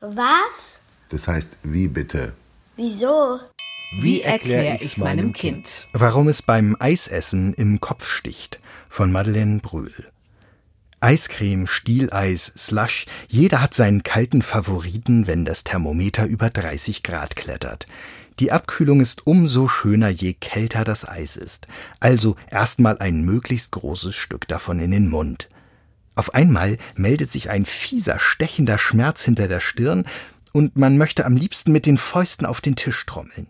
Was? Das heißt, wie bitte? Wieso? Wie erkläre ich's meinem Kind? Warum es beim Eisessen im Kopf sticht von Madeleine Brühl. Eiscreme, Stieleis, Slush, jeder hat seinen kalten Favoriten, wenn das Thermometer über 30 Grad klettert. Die Abkühlung ist umso schöner, je kälter das Eis ist. Also erstmal ein möglichst großes Stück davon in den Mund. Auf einmal meldet sich ein fieser, stechender Schmerz hinter der Stirn und man möchte am liebsten mit den Fäusten auf den Tisch trommeln.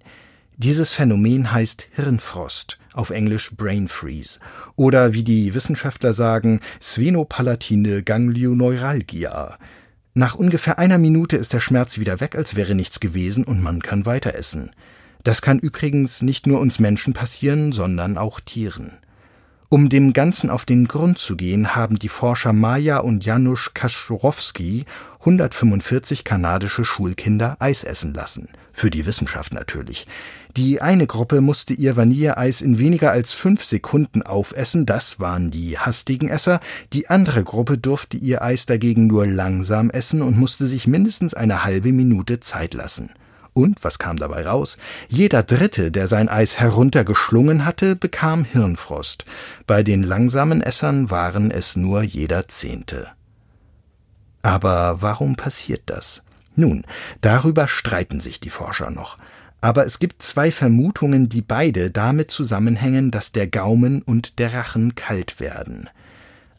Dieses Phänomen heißt Hirnfrost, auf Englisch Brain Freeze, oder wie die Wissenschaftler sagen, Sphenopalatine Ganglioneuralgia. Nach ungefähr einer Minute ist der Schmerz wieder weg, als wäre nichts gewesen und man kann weiter essen. Das kann übrigens nicht nur uns Menschen passieren, sondern auch Tieren. Um dem Ganzen auf den Grund zu gehen, haben die Forscher Maja und Janusz Kaczorowski 145 kanadische Schulkinder Eis essen lassen. Für die Wissenschaft natürlich. Die eine Gruppe musste ihr Vanilleeis in weniger als fünf Sekunden aufessen, das waren die hastigen Esser, die andere Gruppe durfte ihr Eis dagegen nur langsam essen und musste sich mindestens eine halbe Minute Zeit lassen. Und was kam dabei raus? Jeder Dritte, der sein Eis heruntergeschlungen hatte, bekam Hirnfrost. Bei den langsamen Essern waren es nur jeder Zehnte. Aber warum passiert das? Nun, darüber streiten sich die Forscher noch. Aber es gibt zwei Vermutungen, die beide damit zusammenhängen, dass der Gaumen und der Rachen kalt werden.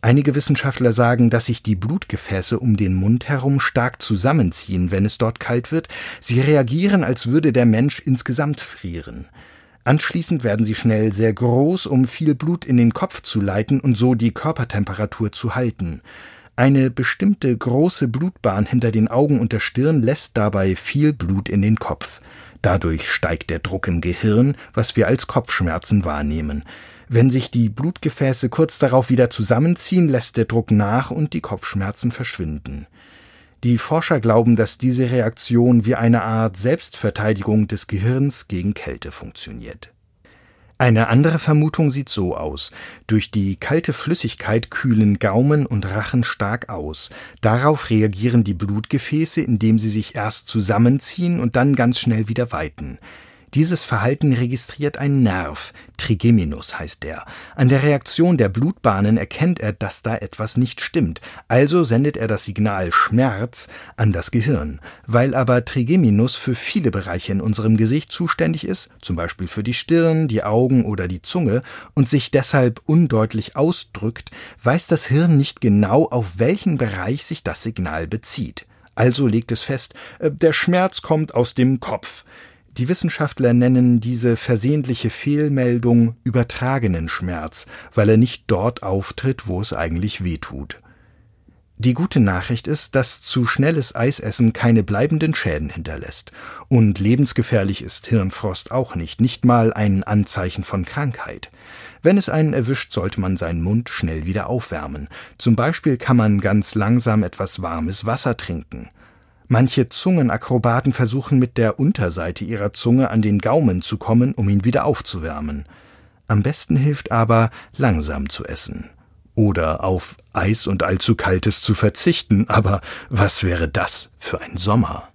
Einige Wissenschaftler sagen, dass sich die Blutgefäße um den Mund herum stark zusammenziehen, wenn es dort kalt wird. Sie reagieren, als würde der Mensch insgesamt frieren. Anschließend werden sie schnell sehr groß, um viel Blut in den Kopf zu leiten und so die Körpertemperatur zu halten. Eine bestimmte große Blutbahn hinter den Augen und der Stirn lässt dabei viel Blut in den Kopf. Dadurch steigt der Druck im Gehirn, was wir als Kopfschmerzen wahrnehmen. Wenn sich die Blutgefäße kurz darauf wieder zusammenziehen, lässt der Druck nach und die Kopfschmerzen verschwinden. Die Forscher glauben, dass diese Reaktion wie eine Art Selbstverteidigung des Gehirns gegen Kälte funktioniert. Eine andere Vermutung sieht so aus. Durch die kalte Flüssigkeit kühlen Gaumen und Rachen stark aus. Darauf reagieren die Blutgefäße, indem sie sich erst zusammenziehen und dann ganz schnell wieder weiten. Dieses Verhalten registriert ein Nerv, Trigeminus heißt der. An der Reaktion der Blutbahnen erkennt er, dass da etwas nicht stimmt, also sendet er das Signal Schmerz an das Gehirn. Weil aber Trigeminus für viele Bereiche in unserem Gesicht zuständig ist, zum Beispiel für die Stirn, die Augen oder die Zunge, und sich deshalb undeutlich ausdrückt, weiß das Hirn nicht genau, auf welchen Bereich sich das Signal bezieht. Also legt es fest, äh, der Schmerz kommt aus dem Kopf. Die Wissenschaftler nennen diese versehentliche Fehlmeldung übertragenen Schmerz, weil er nicht dort auftritt, wo es eigentlich weh tut. Die gute Nachricht ist, dass zu schnelles Eisessen keine bleibenden Schäden hinterlässt. Und lebensgefährlich ist Hirnfrost auch nicht, nicht mal ein Anzeichen von Krankheit. Wenn es einen erwischt, sollte man seinen Mund schnell wieder aufwärmen. Zum Beispiel kann man ganz langsam etwas warmes Wasser trinken. Manche Zungenakrobaten versuchen mit der Unterseite ihrer Zunge an den Gaumen zu kommen, um ihn wieder aufzuwärmen. Am besten hilft aber, langsam zu essen. Oder auf Eis und allzu Kaltes zu verzichten, aber was wäre das für ein Sommer?